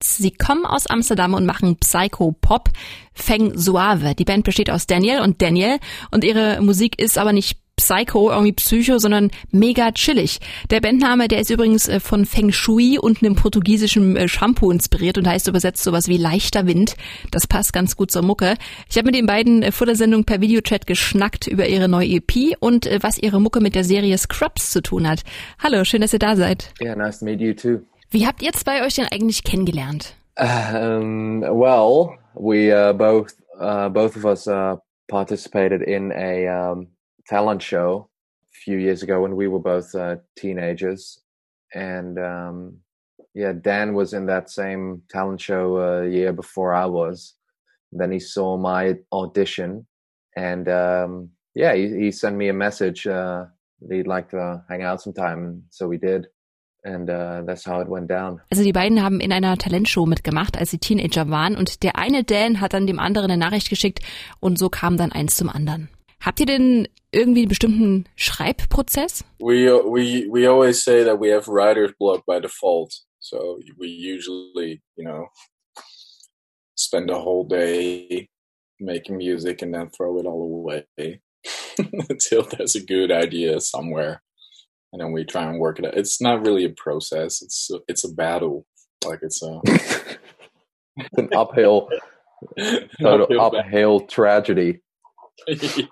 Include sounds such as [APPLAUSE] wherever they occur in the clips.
Sie kommen aus Amsterdam und machen Psycho-Pop. Feng Suave. Die Band besteht aus Daniel und Daniel und ihre Musik ist aber nicht Psycho, irgendwie Psycho, sondern mega chillig. Der Bandname, der ist übrigens äh, von Feng Shui und einem portugiesischen äh, Shampoo inspiriert und heißt übersetzt sowas wie leichter Wind. Das passt ganz gut zur Mucke. Ich habe mit den beiden äh, vor der Sendung per Videochat geschnackt über ihre neue EP und was ihre Mucke mit der Serie Scrubs zu tun hat. Hallo, schön, dass ihr da seid. Yeah, nice to meet you too. Wie habt ihr zwei euch denn eigentlich kennengelernt? Um, well, we uh, both uh, both of us uh, participated in a um, talent show a few years ago when we were both uh, teenagers, and um, yeah, Dan was in that same talent show a year before I was. Then he saw my audition, and um, yeah, he, he, sent me a message. Uh, he'd like to hang out sometime, so we did. And uh, that's how it went down. Also die beiden haben in einer Talentshow mitgemacht, als sie Teenager waren und der eine Dan hat dann dem anderen eine Nachricht geschickt und so kam dann eins zum anderen. Habt ihr denn irgendwie einen bestimmten Schreibprozess? We we we always say that we have writer's block by default. So we usually, you know, spend a whole day making music and then throw it all away [LAUGHS] until there's a good idea somewhere. And then we try and work it out. It's not really a process. It's a, it's a battle. Like it's a [LAUGHS] an uphill, total uphill, uphill tragedy. [LAUGHS]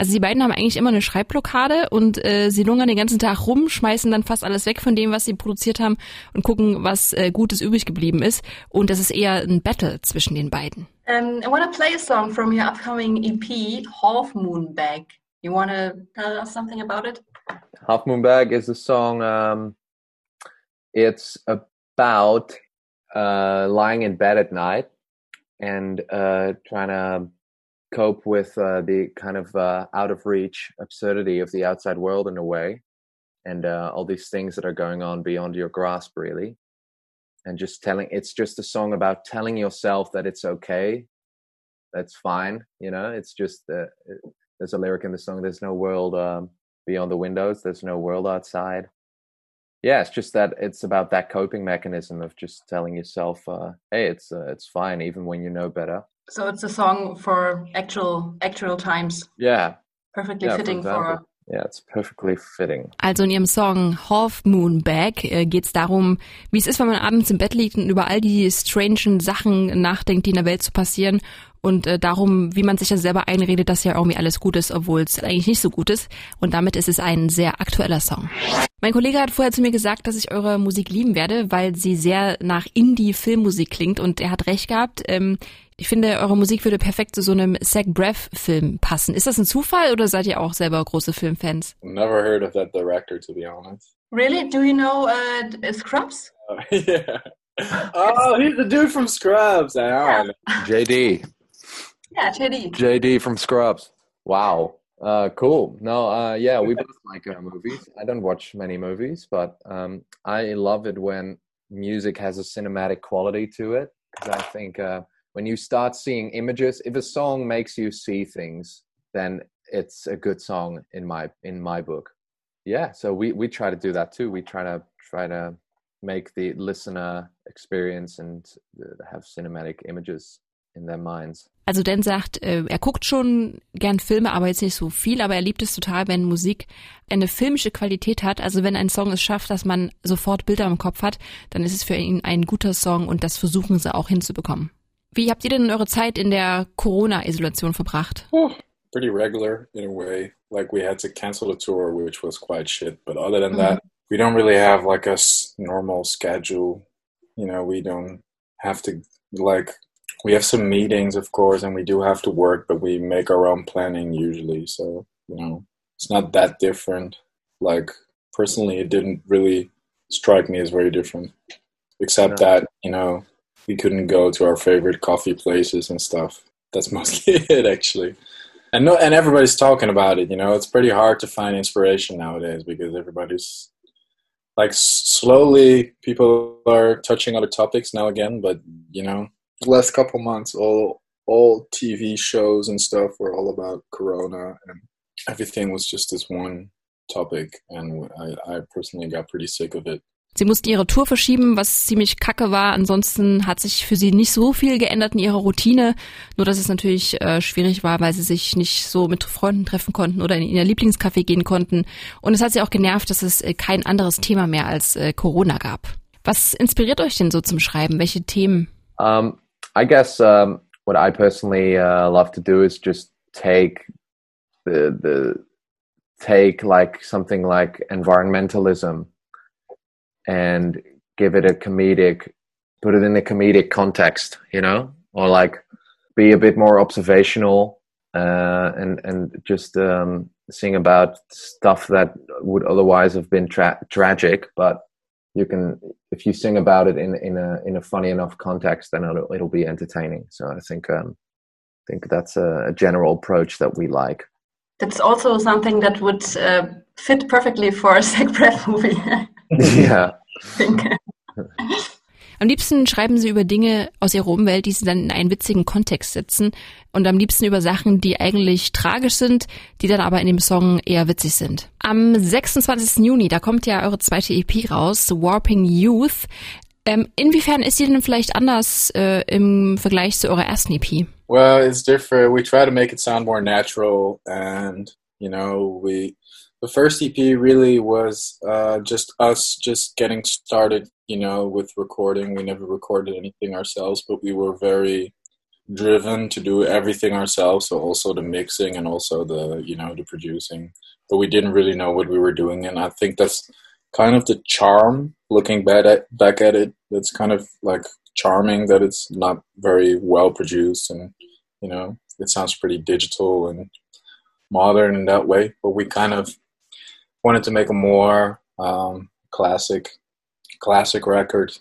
Also die beiden haben eigentlich immer eine Schreibblockade und äh, sie lungern den ganzen Tag rum, schmeißen dann fast alles weg von dem, was sie produziert haben und gucken, was äh, Gutes übrig geblieben ist. Und das ist eher ein Battle zwischen den beiden. Um, I want to play a song from your upcoming EP, Half Moon Bag. You want to tell us something about it? Half Moon Bag is a song. Um, it's about uh, lying in bed at night and uh, trying to cope with uh, the kind of uh, out of reach absurdity of the outside world in a way and uh, all these things that are going on beyond your grasp really and just telling it's just a song about telling yourself that it's okay that's fine you know it's just uh, there's a lyric in the song there's no world um, beyond the windows there's no world outside yeah it's just that it's about that coping mechanism of just telling yourself uh, hey it's uh, it's fine even when you know better so it's a song for actual actual times. Yeah. Perfectly yeah, fitting for, for Yeah, it's perfectly fitting. Also in ihrem Song Half Moon Bag äh, geht es darum, wie es ist, wenn man abends im Bett liegt und über all die strangen Sachen nachdenkt, die in der Welt zu passieren und äh, darum, wie man sich ja selber einredet, dass ja irgendwie alles gut ist, obwohl es eigentlich nicht so gut ist. Und damit ist es ein sehr aktueller Song. Mein Kollege hat vorher zu mir gesagt, dass ich eure Musik lieben werde, weil sie sehr nach Indie-Filmmusik klingt und er hat recht gehabt. Ähm, ich finde, eure Musik würde perfekt zu so einem Zach Braff-Film passen. Ist das ein Zufall oder seid ihr auch selber große Filmfans? Never heard of that director, to be honest. Really? Do you know uh, Scrubs? Uh, [LAUGHS] yeah. Oh, he's the dude from Scrubs. Yeah. JD. Yeah, JD. JD from Scrubs. Wow. Uh, cool. No, uh, yeah, we both like uh, movies. I don't watch many movies, but um, I love it when music has a cinematic quality to it because I think uh, when you start seeing images, if a song makes you see things, then it's a good song in my in my book. Yeah, so we we try to do that too. We try to try to make the listener experience and have cinematic images in their minds. Also Dan sagt, äh, er guckt schon gern Filme, aber jetzt nicht so viel, aber er liebt es total, wenn Musik eine filmische Qualität hat. Also wenn ein Song es schafft, dass man sofort Bilder im Kopf hat, dann ist es für ihn ein guter Song und das versuchen sie auch hinzubekommen. Wie habt ihr denn eure Zeit in der Corona-Isolation verbracht? Oh, pretty regular in a way. Like we had to cancel a tour, which was quite shit. But other than mm -hmm. that, we don't really have like a normal schedule. You know, we don't have to like we have some meetings, of course, and we do have to work, but we make our own planning usually. So, you know, it's not that different. Like, personally, it didn't really strike me as very different, except that, you know, we couldn't go to our favorite coffee places and stuff. That's [LAUGHS] mostly it, actually. And no, and everybody's talking about it. You know, it's pretty hard to find inspiration nowadays because everybody's like slowly people are touching other topics now again. But you know, last couple months, all all TV shows and stuff were all about Corona, and everything was just this one topic, and I, I personally got pretty sick of it. Sie mussten ihre Tour verschieben, was ziemlich kacke war. Ansonsten hat sich für sie nicht so viel geändert in ihrer Routine. Nur, dass es natürlich äh, schwierig war, weil sie sich nicht so mit Freunden treffen konnten oder in ihr Lieblingscafé gehen konnten. Und es hat sie auch genervt, dass es äh, kein anderes Thema mehr als äh, Corona gab. Was inspiriert euch denn so zum Schreiben? Welche Themen? Um, I guess um, what I personally uh, love to do is just take the the take like something like environmentalism and give it a comedic put it in a comedic context you know? Or like be a bit more observational uh, and and just um, sing about stuff that would otherwise have been tra- tragic but you can if you sing about it in in a in a funny enough context then it'll, it'll be entertaining. So i think um i think that's a, a general approach that we like. That's also something that would uh, fit perfectly for a [LAUGHS] Zach Braff movie. [LAUGHS] yeah Think. Am liebsten schreiben sie über Dinge aus ihrer Umwelt, die sie dann in einen witzigen Kontext setzen und am liebsten über Sachen, die eigentlich tragisch sind, die dann aber in dem Song eher witzig sind. Am 26. Juni, da kommt ja eure zweite EP raus, Warping Youth. Ähm, inwiefern ist die denn vielleicht anders äh, im Vergleich zu eurer ersten EP? Well, it's different. We try to make it sound more natural, and you know, we the first EP really was uh, just us just getting started. You know, with recording. We never recorded anything ourselves, but we were very driven to do everything ourselves. So also the mixing and also the you know the producing. But we didn't really know what we were doing, and I think that's kind of the charm. Looking back at back at it, that's kind of like charming that it's not very well produced and you know it sounds pretty digital and modern in that way but we kind of wanted to make a more um, classic classic record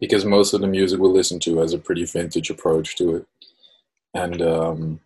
because most of the music we listen to has a pretty vintage approach to it. And um,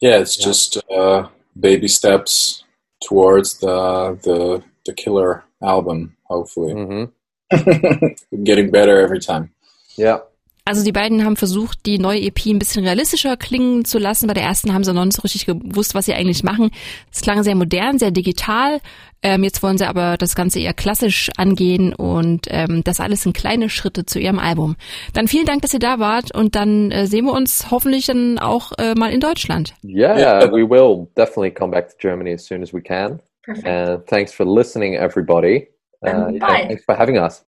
yeah it's Yeah. just uh, baby steps towards the the the killer album hopefully. Hmm [LAUGHS] getting better every time. Yeah Also die beiden haben versucht, die neue EP ein bisschen realistischer klingen zu lassen. Bei der ersten haben sie noch nicht so richtig gewusst, was sie eigentlich machen. Es klang sehr modern, sehr digital. Ähm, jetzt wollen sie aber das Ganze eher klassisch angehen und ähm, das alles sind kleine Schritte zu ihrem Album. Dann vielen Dank, dass ihr da wart und dann äh, sehen wir uns hoffentlich dann auch äh, mal in Deutschland. yeah Yeah. we will definitely come back to germany as soon as we can Perfect. and thanks for listening everybody uh, bye. thanks for having us